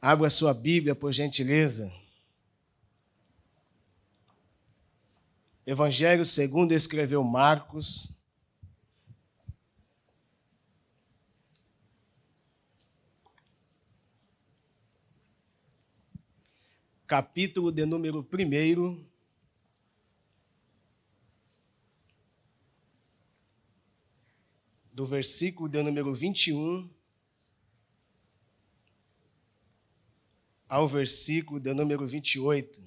Abra sua Bíblia, por gentileza. Evangelho segundo escreveu Marcos. Capítulo de número 1. Do versículo de número 21 ao versículo de número 28.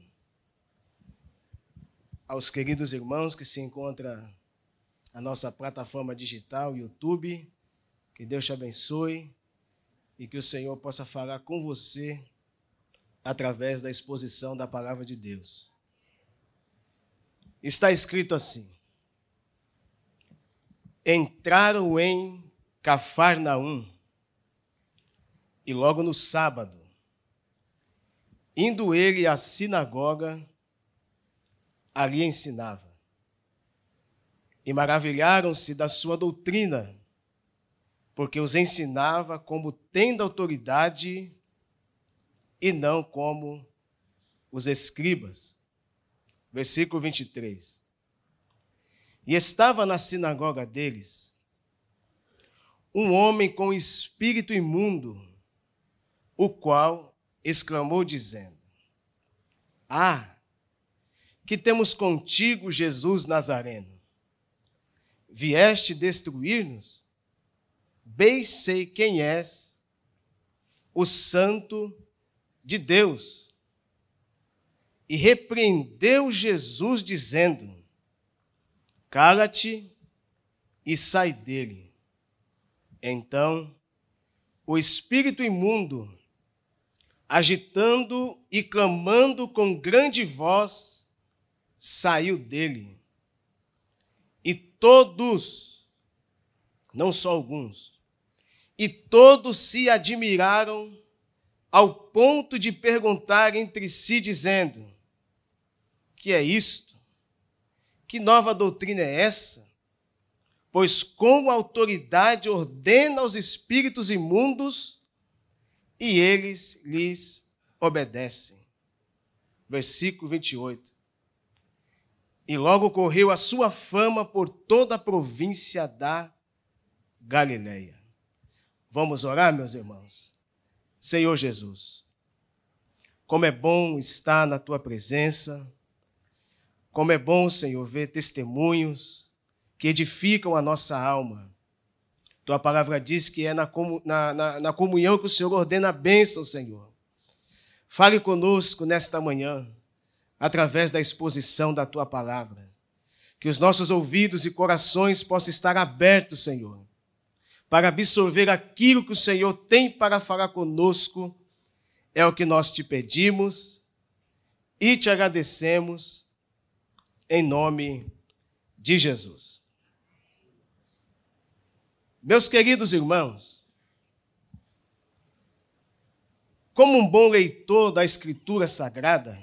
Aos queridos irmãos que se encontram na nossa plataforma digital, YouTube, que Deus te abençoe e que o Senhor possa falar com você através da exposição da palavra de Deus. Está escrito assim: Entraram em Cafarnaum e logo no sábado Indo ele à sinagoga, ali ensinava. E maravilharam-se da sua doutrina, porque os ensinava como tendo autoridade e não como os escribas. Versículo 23. E estava na sinagoga deles um homem com espírito imundo, o qual exclamou, dizendo: Ah, que temos contigo, Jesus Nazareno. Vieste destruir-nos? Bem sei quem és, o Santo de Deus. E repreendeu Jesus, dizendo: Cala-te e sai dele. Então, o espírito imundo agitando e clamando com grande voz, saiu dele. E todos, não só alguns, e todos se admiraram ao ponto de perguntar entre si, dizendo: Que é isto? Que nova doutrina é essa? Pois com autoridade ordena aos espíritos imundos e eles lhes obedecem. Versículo 28. E logo correu a sua fama por toda a província da Galileia. Vamos orar, meus irmãos. Senhor Jesus, como é bom estar na tua presença, como é bom, Senhor, ver testemunhos que edificam a nossa alma tua palavra diz que é na, na, na comunhão que o Senhor ordena a bênção, Senhor. Fale conosco nesta manhã, através da exposição da tua palavra. Que os nossos ouvidos e corações possam estar abertos, Senhor, para absorver aquilo que o Senhor tem para falar conosco. É o que nós te pedimos e te agradecemos, em nome de Jesus. Meus queridos irmãos, como um bom leitor da Escritura Sagrada,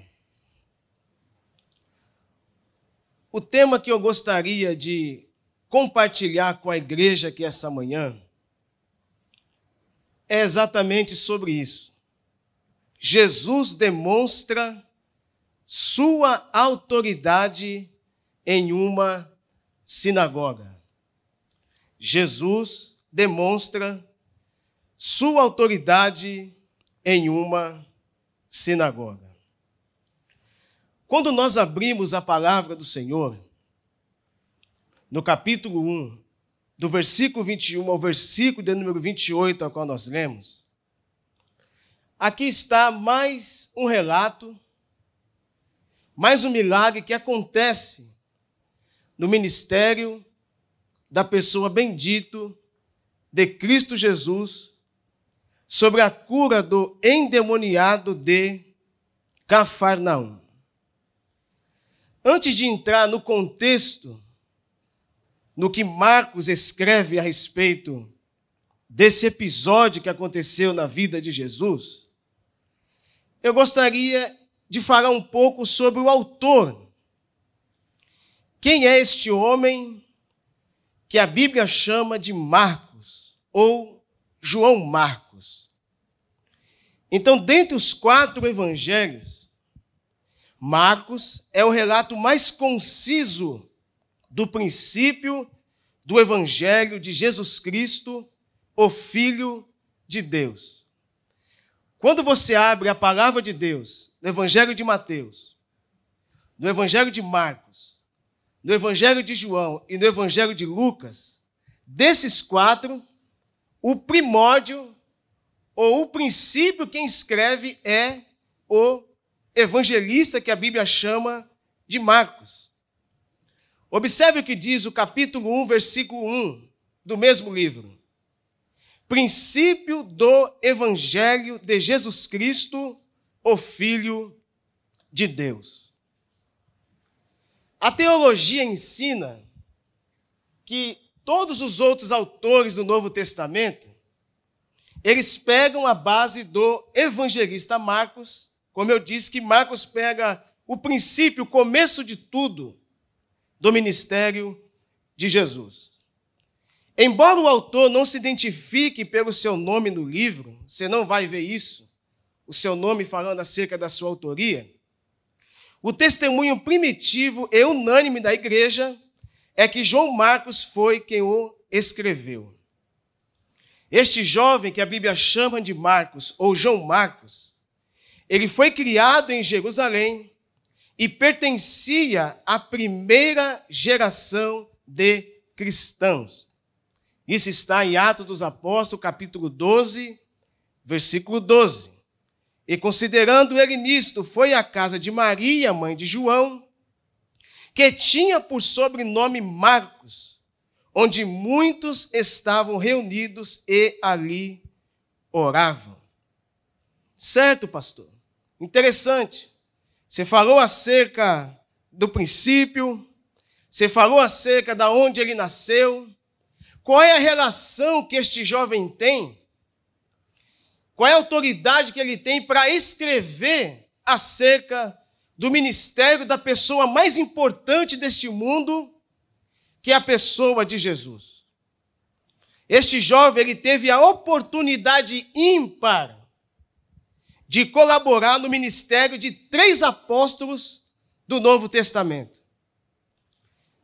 o tema que eu gostaria de compartilhar com a igreja aqui essa manhã é exatamente sobre isso. Jesus demonstra sua autoridade em uma sinagoga. Jesus demonstra sua autoridade em uma sinagoga. Quando nós abrimos a palavra do Senhor, no capítulo 1, do versículo 21 ao versículo de número 28, ao qual nós lemos, aqui está mais um relato, mais um milagre que acontece no ministério da pessoa bendito de Cristo Jesus sobre a cura do endemoniado de Cafarnaum. Antes de entrar no contexto, no que Marcos escreve a respeito desse episódio que aconteceu na vida de Jesus, eu gostaria de falar um pouco sobre o autor. Quem é este homem que a Bíblia chama de Marcos ou João Marcos. Então, dentre os quatro evangelhos, Marcos é o relato mais conciso do princípio do evangelho de Jesus Cristo, o Filho de Deus. Quando você abre a palavra de Deus, no evangelho de Mateus, no evangelho de Marcos, no evangelho de João e no evangelho de Lucas, desses quatro, o primórdio ou o princípio quem escreve é o evangelista que a Bíblia chama de Marcos. Observe o que diz o capítulo 1, versículo 1 do mesmo livro. Princípio do evangelho de Jesus Cristo, o Filho de Deus. A teologia ensina que todos os outros autores do Novo Testamento eles pegam a base do evangelista Marcos, como eu disse, que Marcos pega o princípio, o começo de tudo do ministério de Jesus. Embora o autor não se identifique pelo seu nome no livro, você não vai ver isso, o seu nome falando acerca da sua autoria, o testemunho primitivo e unânime da igreja é que João Marcos foi quem o escreveu. Este jovem que a Bíblia chama de Marcos, ou João Marcos, ele foi criado em Jerusalém e pertencia à primeira geração de cristãos. Isso está em Atos dos Apóstolos, capítulo 12, versículo 12. E considerando ele nisto, foi à casa de Maria, mãe de João, que tinha por sobrenome Marcos onde muitos estavam reunidos e ali oravam. Certo, pastor? Interessante. Você falou acerca do princípio, você falou acerca da onde ele nasceu. Qual é a relação que este jovem tem? Qual é a autoridade que ele tem para escrever acerca do ministério da pessoa mais importante deste mundo que é a pessoa de Jesus. Este jovem ele teve a oportunidade ímpar de colaborar no ministério de três apóstolos do Novo Testamento.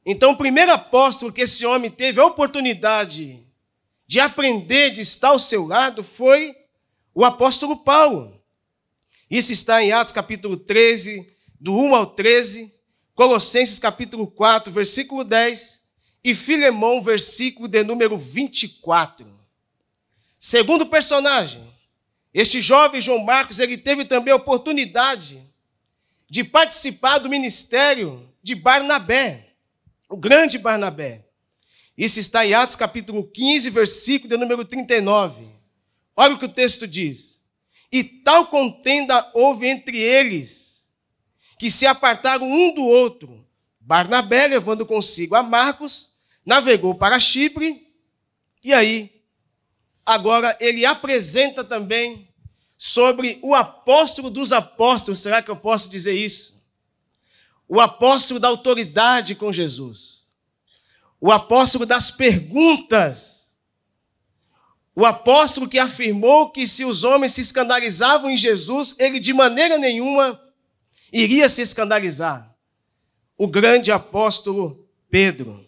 Então, o primeiro apóstolo que esse homem teve a oportunidade de aprender, de estar ao seu lado, foi o apóstolo Paulo. Isso está em Atos capítulo 13, do 1 ao 13, Colossenses capítulo 4, versículo 10 e Filemão, versículo de número 24. Segundo personagem, este jovem João Marcos, ele teve também a oportunidade de participar do ministério de Barnabé, o grande Barnabé. Isso está em Atos capítulo 15, versículo de número 39. Olha o que o texto diz. E tal contenda houve entre eles, que se apartaram um do outro, Barnabé levando consigo a Marcos, navegou para Chipre, e aí, agora ele apresenta também sobre o apóstolo dos apóstolos, será que eu posso dizer isso? O apóstolo da autoridade com Jesus, o apóstolo das perguntas, o apóstolo que afirmou que se os homens se escandalizavam em Jesus, ele de maneira nenhuma iria se escandalizar. O grande apóstolo Pedro.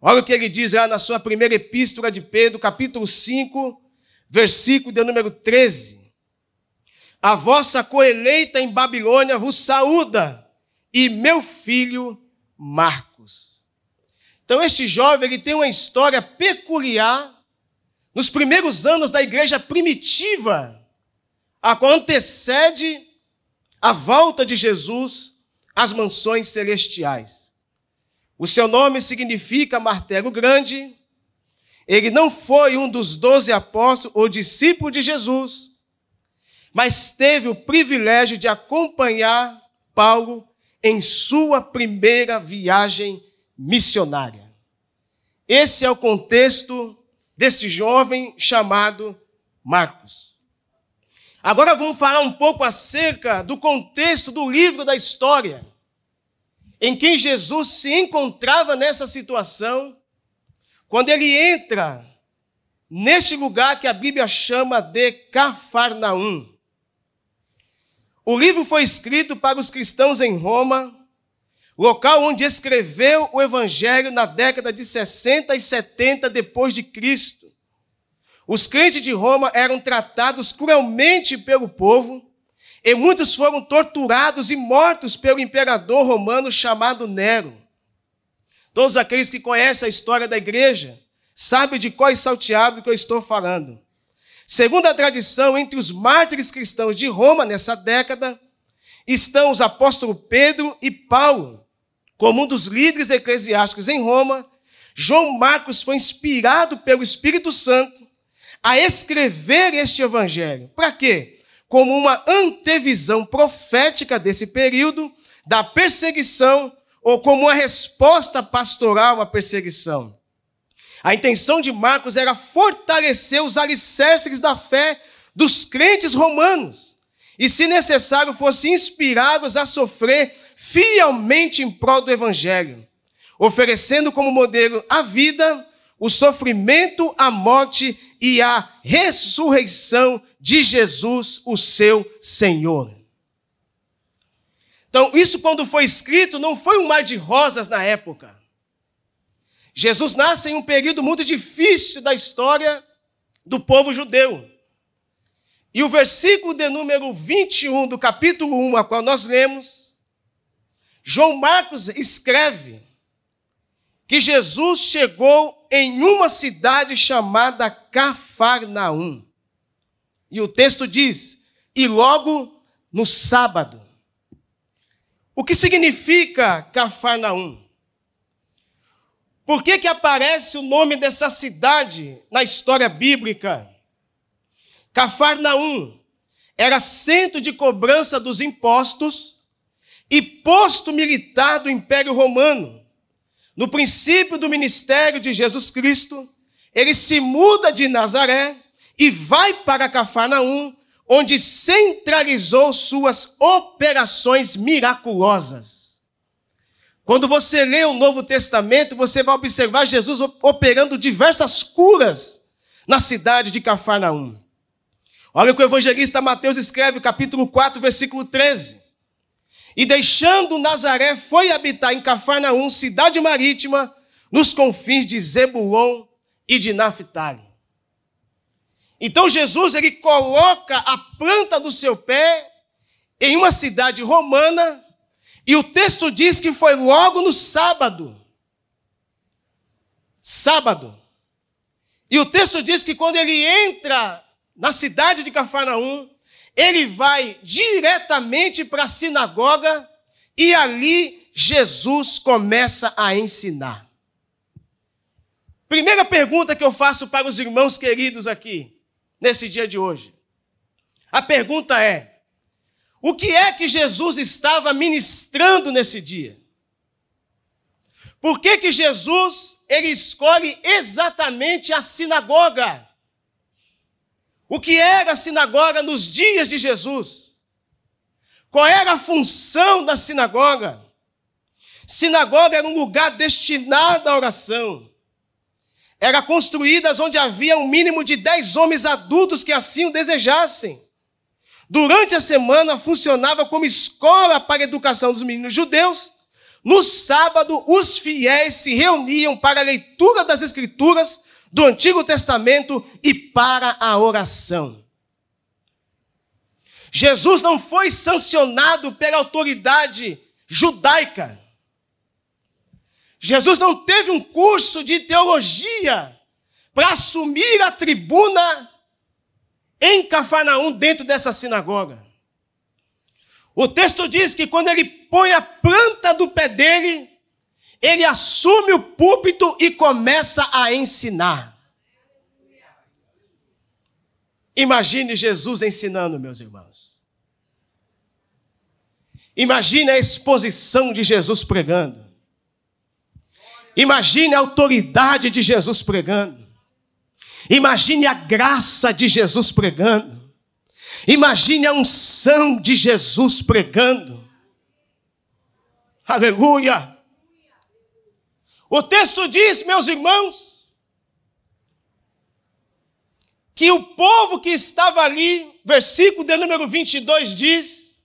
Olha o que ele diz lá na sua primeira epístola de Pedro, capítulo 5, versículo de número 13. A vossa coeleita em Babilônia vos saúda, e meu filho Marcos. Então, este jovem ele tem uma história peculiar nos primeiros anos da igreja primitiva, a qual antecede a volta de Jesus às mansões celestiais. O seu nome significa martelo grande. Ele não foi um dos doze apóstolos ou discípulo de Jesus, mas teve o privilégio de acompanhar Paulo em sua primeira viagem missionária. Esse é o contexto deste jovem chamado Marcos. Agora vamos falar um pouco acerca do contexto do livro da história em que Jesus se encontrava nessa situação, quando ele entra neste lugar que a Bíblia chama de Cafarnaum. O livro foi escrito para os cristãos em Roma, local onde escreveu o evangelho na década de 60 e 70 depois de Cristo. Os crentes de Roma eram tratados cruelmente pelo povo, e muitos foram torturados e mortos pelo imperador romano chamado Nero. Todos aqueles que conhecem a história da igreja sabem de qual salteado que eu estou falando. Segundo a tradição, entre os mártires cristãos de Roma nessa década, estão os apóstolos Pedro e Paulo. Como um dos líderes eclesiásticos em Roma, João Marcos foi inspirado pelo Espírito Santo a escrever este evangelho. Para quê? Como uma antevisão profética desse período da perseguição ou como uma resposta pastoral à perseguição. A intenção de Marcos era fortalecer os alicerces da fé dos crentes romanos e, se necessário, fosse inspirá-los a sofrer fielmente em prol do Evangelho, oferecendo como modelo a vida, o sofrimento, a morte e a ressurreição de Jesus, o seu Senhor. Então, isso quando foi escrito, não foi um mar de rosas na época. Jesus nasce em um período muito difícil da história do povo judeu. E o versículo de número 21 do capítulo 1, a qual nós lemos, João Marcos escreve que Jesus chegou em uma cidade chamada Cafarnaum. E o texto diz: e logo no sábado. O que significa Cafarnaum? Por que, que aparece o nome dessa cidade na história bíblica? Cafarnaum era centro de cobrança dos impostos e posto militar do Império Romano. No princípio do ministério de Jesus Cristo, ele se muda de Nazaré e vai para Cafarnaum, onde centralizou suas operações miraculosas. Quando você lê o Novo Testamento, você vai observar Jesus operando diversas curas na cidade de Cafarnaum. Olha o que o evangelista Mateus escreve, capítulo 4, versículo 13. E deixando Nazaré, foi habitar em Cafarnaum, cidade marítima, nos confins de Zebulon e de Naphtali. Então Jesus ele coloca a planta do seu pé em uma cidade romana e o texto diz que foi logo no sábado. Sábado. E o texto diz que quando ele entra na cidade de Cafarnaum, ele vai diretamente para a sinagoga e ali Jesus começa a ensinar. Primeira pergunta que eu faço para os irmãos queridos aqui, nesse dia de hoje. A pergunta é: o que é que Jesus estava ministrando nesse dia? Por que, que Jesus ele escolhe exatamente a sinagoga? O que era a sinagoga nos dias de Jesus? Qual era a função da sinagoga? Sinagoga era um lugar destinado à oração. Era construída onde havia um mínimo de dez homens adultos que assim o desejassem. Durante a semana funcionava como escola para a educação dos meninos judeus. No sábado, os fiéis se reuniam para a leitura das Escrituras do Antigo Testamento e para a oração. Jesus não foi sancionado pela autoridade judaica. Jesus não teve um curso de teologia para assumir a tribuna em Cafarnaum, dentro dessa sinagoga. O texto diz que quando ele põe a planta do pé dele, ele assume o púlpito e começa a ensinar. Imagine Jesus ensinando, meus irmãos. Imagine a exposição de Jesus pregando. Imagine a autoridade de Jesus pregando. Imagine a graça de Jesus pregando. Imagine a unção de Jesus pregando. Aleluia. O texto diz, meus irmãos, que o povo que estava ali, versículo de número 22 diz,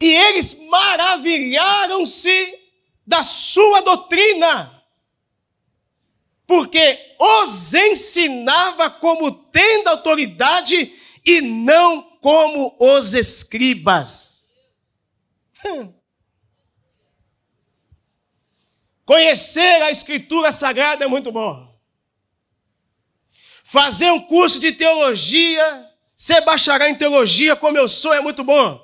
E eles maravilharam-se da sua doutrina porque os ensinava como tendo autoridade e não como os escribas. Hum. Conhecer a Escritura Sagrada é muito bom. Fazer um curso de teologia, ser bacharel em teologia como eu sou é muito bom.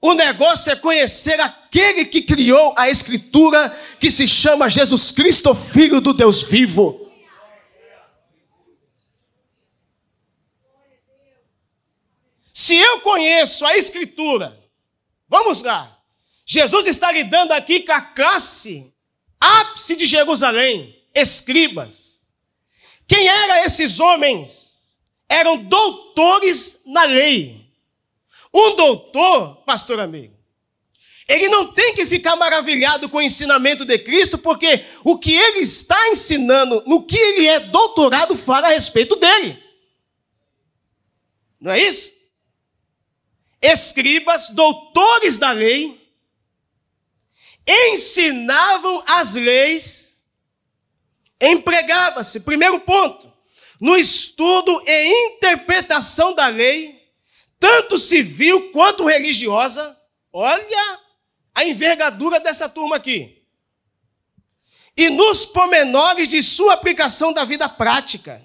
O negócio é conhecer aquele que criou a Escritura, que se chama Jesus Cristo, Filho do Deus vivo. Se eu conheço a Escritura, vamos lá. Jesus está lidando aqui com a classe ápice de Jerusalém, escribas. Quem eram esses homens? Eram doutores na lei. Um doutor, pastor amigo, ele não tem que ficar maravilhado com o ensinamento de Cristo, porque o que ele está ensinando, no que ele é doutorado, fala a respeito dele. Não é isso? Escribas, doutores da lei, ensinavam as leis, empregava-se, primeiro ponto, no estudo e interpretação da lei, tanto civil quanto religiosa. Olha a envergadura dessa turma aqui. E nos pormenores de sua aplicação da vida prática.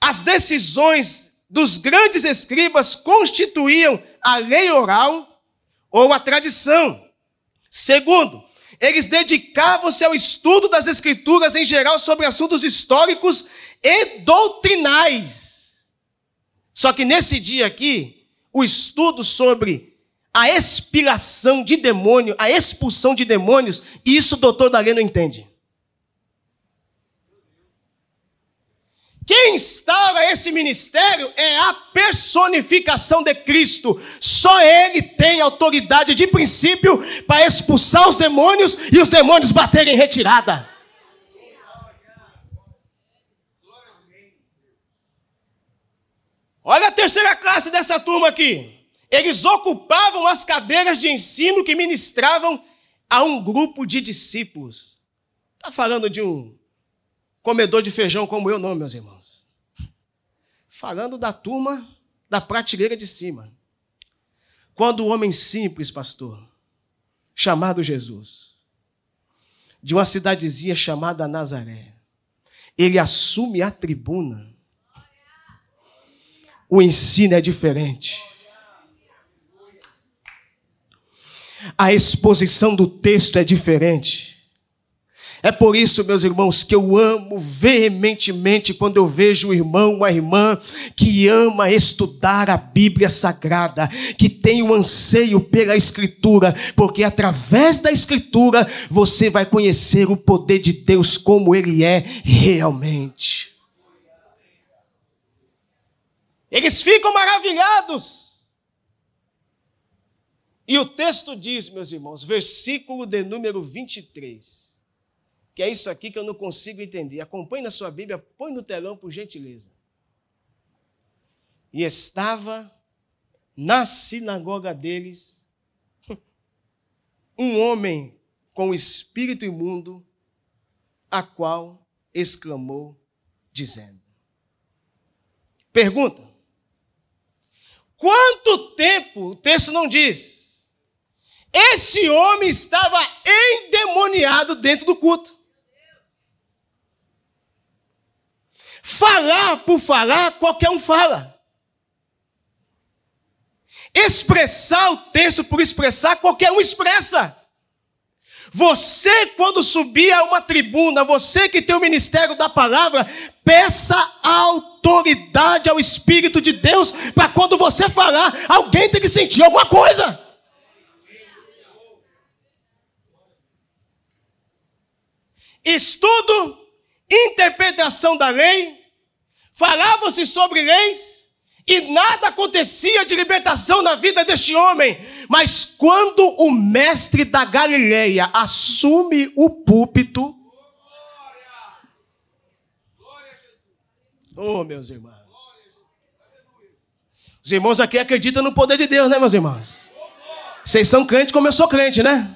As decisões dos grandes escribas constituíam a lei oral ou a tradição. Segundo, eles dedicavam-se ao estudo das escrituras em geral sobre assuntos históricos e doutrinais. Só que nesse dia aqui, o estudo sobre a expiração de demônio, a expulsão de demônios, isso o doutor Dalê não entende. Quem instaura esse ministério é a personificação de Cristo. Só Ele tem autoridade de princípio para expulsar os demônios e os demônios baterem em retirada. Olha a terceira classe dessa turma aqui. Eles ocupavam as cadeiras de ensino que ministravam a um grupo de discípulos. Está falando de um comedor de feijão como eu, não, meus irmãos. Falando da turma da prateleira de cima. Quando o homem simples, pastor, chamado Jesus, de uma cidadezinha chamada Nazaré, ele assume a tribuna o ensino é diferente. A exposição do texto é diferente. É por isso, meus irmãos, que eu amo veementemente quando eu vejo um irmão, uma irmã que ama estudar a Bíblia Sagrada, que tem um anseio pela Escritura, porque através da Escritura você vai conhecer o poder de Deus como ele é realmente. Eles ficam maravilhados. E o texto diz, meus irmãos, versículo de número 23, que é isso aqui que eu não consigo entender. Acompanhe na sua Bíblia, põe no telão por gentileza. E estava na sinagoga deles um homem com espírito imundo, a qual exclamou, dizendo: Pergunta: Quanto tempo, o texto não diz, esse homem estava endemoniado dentro do culto. Falar por falar, qualquer um fala. Expressar o texto por expressar, qualquer um expressa. Você, quando subir a uma tribuna, você que tem o ministério da palavra, peça autoridade ao Espírito de Deus, para quando você falar, alguém tem que sentir alguma coisa. Estudo, interpretação da lei, falava-se sobre leis, e nada acontecia de libertação na vida deste homem. Mas quando o mestre da Galileia assume o púlpito, Oh, meus irmãos. Os irmãos aqui acreditam no poder de Deus, né, meus irmãos? Vocês são crentes como eu sou crente, né?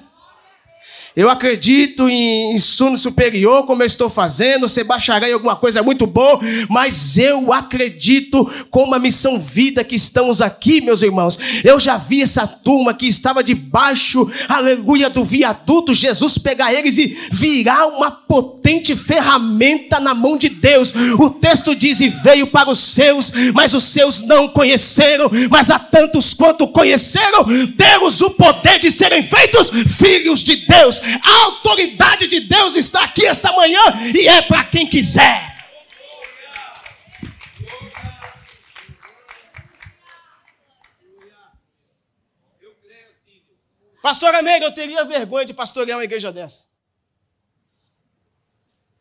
Eu acredito em ensino superior, como eu estou fazendo, ser bacharel em alguma coisa é muito bom, mas eu acredito com a missão vida que estamos aqui, meus irmãos. Eu já vi essa turma que estava debaixo, aleluia, do viaduto, Jesus pegar eles e virar uma potente ferramenta na mão de Deus. O texto diz: e veio para os seus, mas os seus não conheceram, mas a tantos quanto conheceram, deu-os o poder de serem feitos filhos de Deus. A autoridade de Deus está aqui esta manhã e é para quem quiser. Pastor Amigo, eu teria vergonha de pastorear uma igreja dessa.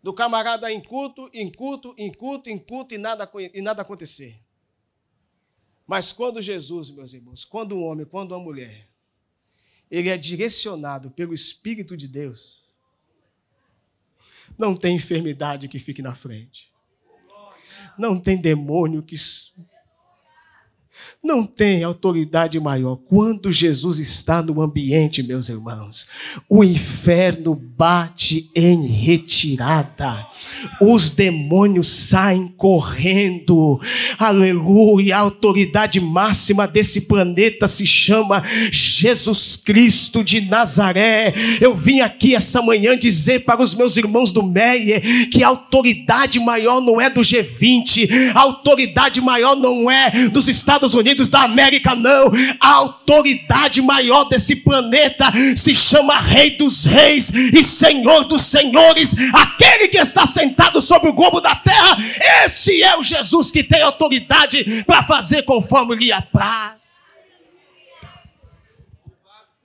Do camarada em culto, em culto, em culto, em culto e nada, e nada acontecer. Mas quando Jesus, meus irmãos, quando um homem, quando uma mulher ele é direcionado pelo Espírito de Deus, não tem enfermidade que fique na frente. Não tem demônio que não tem autoridade maior. Quando Jesus está no ambiente, meus irmãos, o inferno bate em retirada, os demônios saem correndo, aleluia. A autoridade máxima desse planeta se chama Jesus Cristo de Nazaré. Eu vim aqui essa manhã dizer para os meus irmãos do Meia que a autoridade maior não é do G20, a autoridade maior não é dos Estados Unidos Unidos da América, não. A autoridade maior desse planeta se chama Rei dos Reis e Senhor dos Senhores, aquele que está sentado sobre o globo da terra. Esse é o Jesus que tem autoridade para fazer conforme lhe apraz.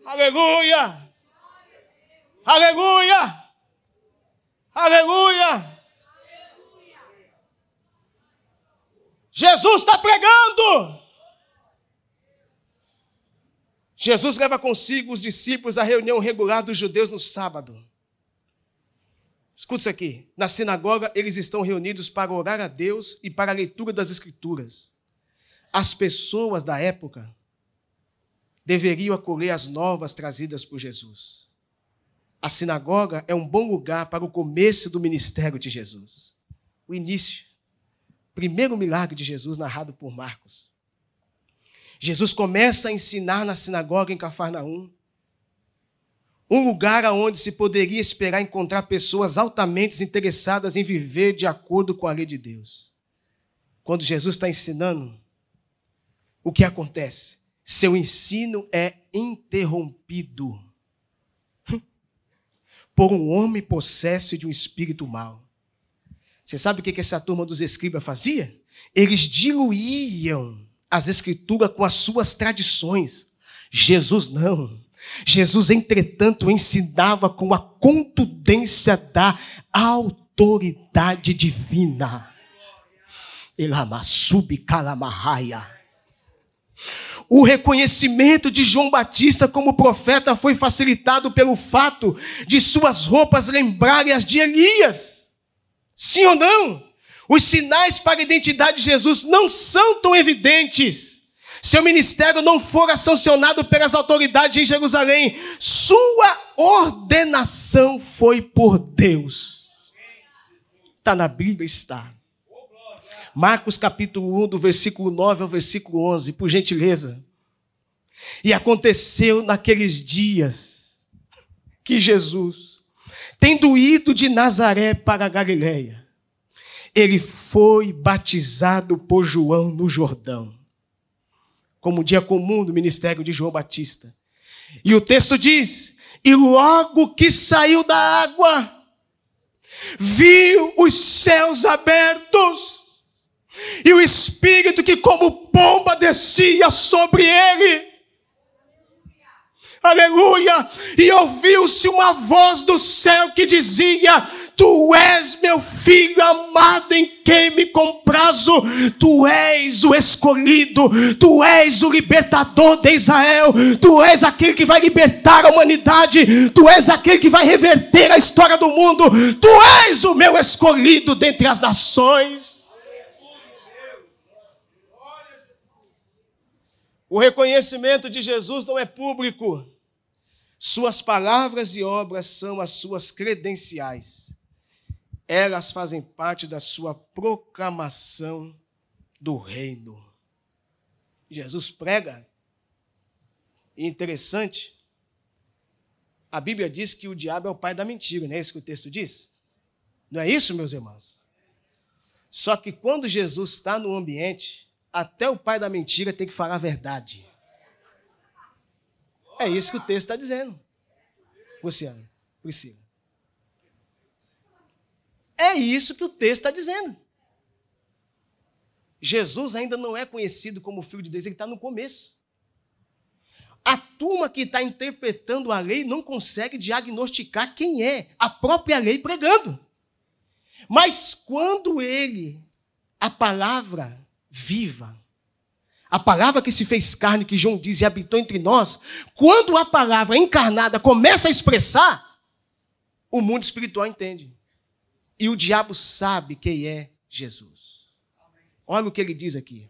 Aleluia! Aleluia! Aleluia! Jesus está pregando. Jesus leva consigo os discípulos à reunião regular dos judeus no sábado. Escuta isso aqui. Na sinagoga, eles estão reunidos para orar a Deus e para a leitura das Escrituras. As pessoas da época deveriam acolher as novas trazidas por Jesus. A sinagoga é um bom lugar para o começo do ministério de Jesus. O início. Primeiro milagre de Jesus narrado por Marcos. Jesus começa a ensinar na sinagoga em Cafarnaum, um lugar onde se poderia esperar encontrar pessoas altamente interessadas em viver de acordo com a lei de Deus. Quando Jesus está ensinando, o que acontece? Seu ensino é interrompido por um homem possesso de um espírito mau. Você sabe o que essa turma dos escribas fazia? Eles diluíam as Escrituras com as suas tradições. Jesus não. Jesus, entretanto, ensinava com a contundência da autoridade divina. Elamassubi calamahaya. O reconhecimento de João Batista como profeta foi facilitado pelo fato de suas roupas lembrarem as de Elias. Sim ou não? Os sinais para a identidade de Jesus não são tão evidentes. Seu ministério não fora sancionado pelas autoridades em Jerusalém. Sua ordenação foi por Deus. Está na Bíblia, está. Marcos capítulo 1, do versículo 9 ao versículo 11, por gentileza. E aconteceu naqueles dias que Jesus, tendo ido de Nazaré para a Galiléia, ele foi batizado por João no Jordão, como dia comum do ministério de João Batista. E o texto diz: E logo que saiu da água, viu os céus abertos, e o Espírito que, como pomba, descia sobre ele. Aleluia! E ouviu-se uma voz do céu que dizia: Tu és meu filho amado em quem me comprazo. Tu és o escolhido. Tu és o libertador de Israel. Tu és aquele que vai libertar a humanidade. Tu és aquele que vai reverter a história do mundo. Tu és o meu escolhido dentre as nações. O reconhecimento de Jesus não é público. Suas palavras e obras são as suas credenciais. Elas fazem parte da sua proclamação do reino. Jesus prega. E interessante, a Bíblia diz que o diabo é o pai da mentira, não é isso que o texto diz? Não é isso, meus irmãos? Só que quando Jesus está no ambiente, até o pai da mentira tem que falar a verdade. É isso que o texto está dizendo. Luciano, Priscila. É isso que o texto está dizendo. Jesus ainda não é conhecido como filho de Deus, ele está no começo. A turma que está interpretando a lei não consegue diagnosticar quem é a própria lei pregando. Mas quando ele, a palavra viva, a palavra que se fez carne, que João diz e habitou entre nós, quando a palavra encarnada começa a expressar, o mundo espiritual entende. E o diabo sabe quem é Jesus. Olha o que ele diz aqui.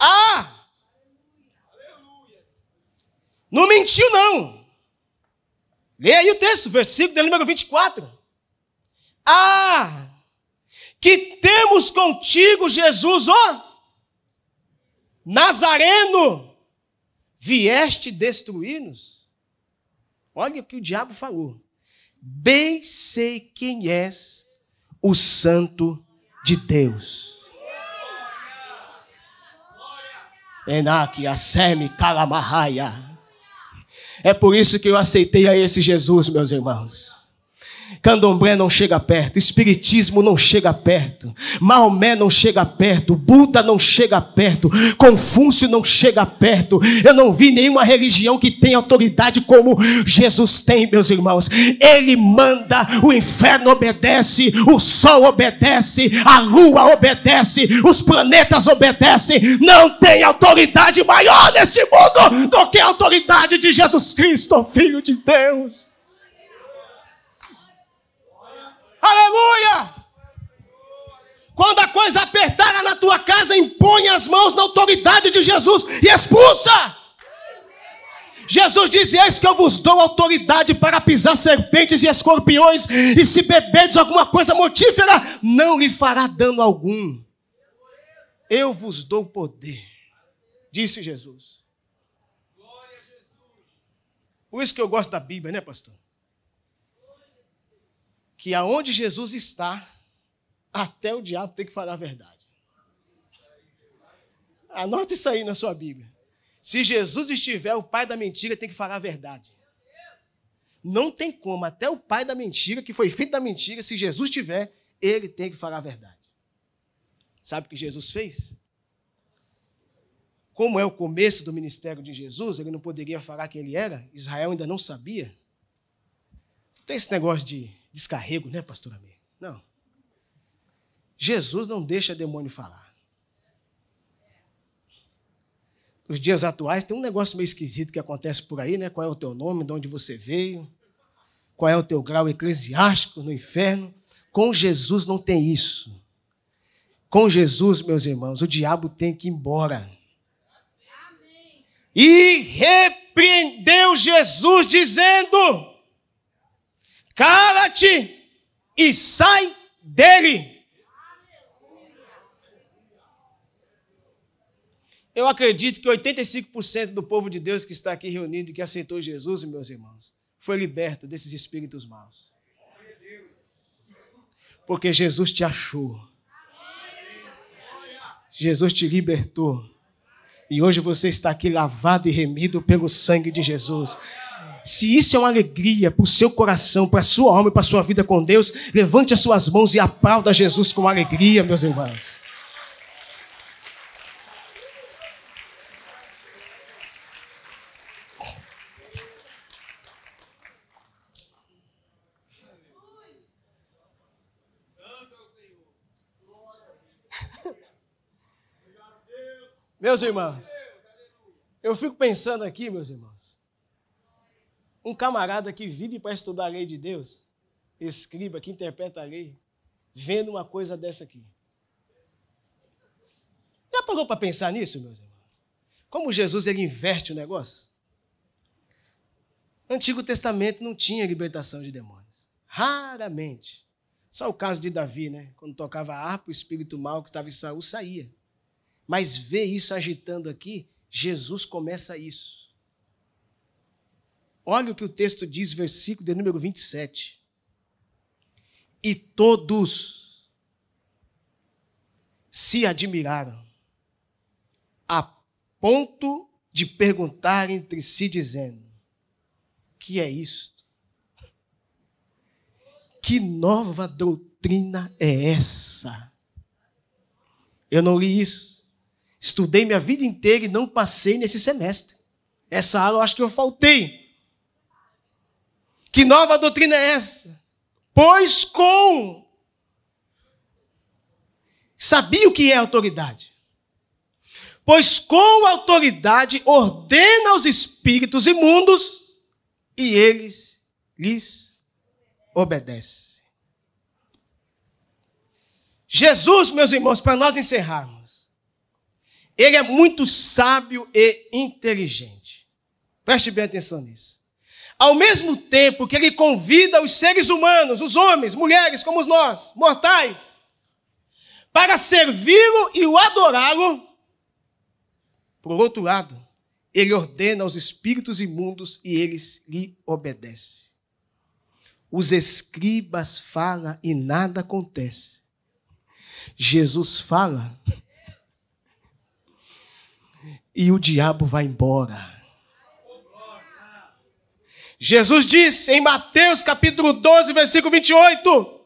Ah! Não mentiu, não. Leia aí o texto, versículo número 24. Ah! Que temos contigo, Jesus, ó Nazareno, vieste destruir-nos? Olha o que o diabo falou. Bem sei quem és, o Santo de Deus. Enak, Assemi, Kalamarraia. É por isso que eu aceitei a esse Jesus, meus irmãos. Candomblé não chega perto, Espiritismo não chega perto, Maomé não chega perto, Buda não chega perto, Confúcio não chega perto. Eu não vi nenhuma religião que tenha autoridade como Jesus tem, meus irmãos. Ele manda, o inferno obedece, o sol obedece, a lua obedece, os planetas obedecem. Não tem autoridade maior nesse mundo do que a autoridade de Jesus Cristo, Filho de Deus. Aleluia! Quando a coisa apertar na tua casa, impõe as mãos na autoridade de Jesus e expulsa. Jesus diz: Eis que eu vos dou autoridade para pisar serpentes e escorpiões, e se beberdes alguma coisa mortífera, não lhe fará dano algum. Eu vos dou poder, disse Jesus. Por isso que eu gosto da Bíblia, né, pastor? Que aonde Jesus está, até o diabo tem que falar a verdade. Anote isso aí na sua Bíblia. Se Jesus estiver, o pai da mentira tem que falar a verdade. Não tem como, até o pai da mentira, que foi feito da mentira, se Jesus estiver, ele tem que falar a verdade. Sabe o que Jesus fez? Como é o começo do ministério de Jesus, ele não poderia falar quem ele era, Israel ainda não sabia. Tem esse negócio de descarrego, né, pastor Amir? Não. Jesus não deixa demônio falar. Nos dias atuais tem um negócio meio esquisito que acontece por aí, né? Qual é o teu nome, de onde você veio, qual é o teu grau eclesiástico no inferno. Com Jesus não tem isso. Com Jesus, meus irmãos, o diabo tem que ir embora. E repreendeu Jesus, dizendo: Cala-te e sai dele. Eu acredito que 85% do povo de Deus que está aqui reunido e que aceitou Jesus, meus irmãos, foi liberto desses espíritos maus. Porque Jesus te achou. Jesus te libertou. E hoje você está aqui lavado e remido pelo sangue de Jesus. Se isso é uma alegria para o seu coração, para a sua alma e para a sua vida com Deus, levante as suas mãos e aplauda Jesus com alegria, meus irmãos. Meus irmãos, eu fico pensando aqui, meus irmãos, um camarada que vive para estudar a lei de Deus, escriba, que interpreta a lei, vendo uma coisa dessa aqui. Já parou para pensar nisso, meus irmãos? como Jesus ele inverte o negócio. Antigo Testamento não tinha libertação de demônios. Raramente. Só o caso de Davi, né? Quando tocava a harpa, o espírito mal que estava em Saul saía. Mas ver isso agitando aqui, Jesus começa isso. Olha o que o texto diz, versículo de número 27. E todos se admiraram, a ponto de perguntar entre si, dizendo: Que é isto? Que nova doutrina é essa? Eu não li isso. Estudei minha vida inteira e não passei nesse semestre. Essa aula eu acho que eu faltei. Que nova doutrina é essa? Pois com. Sabia o que é autoridade? Pois com autoridade ordena aos espíritos imundos e eles lhes obedecem. Jesus, meus irmãos, para nós encerrarmos, ele é muito sábio e inteligente. Preste bem atenção nisso ao mesmo tempo que ele convida os seres humanos, os homens, mulheres como nós, mortais, para servi-lo e o adorá-lo, por outro lado, ele ordena aos espíritos imundos e eles lhe obedecem. Os escribas falam e nada acontece. Jesus fala e o diabo vai embora. Jesus disse em Mateus capítulo 12, versículo 28: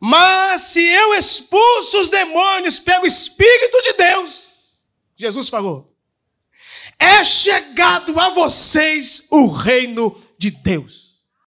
Mas se eu expulso os demônios pelo Espírito de Deus, Jesus falou, é chegado a vocês o reino de Deus.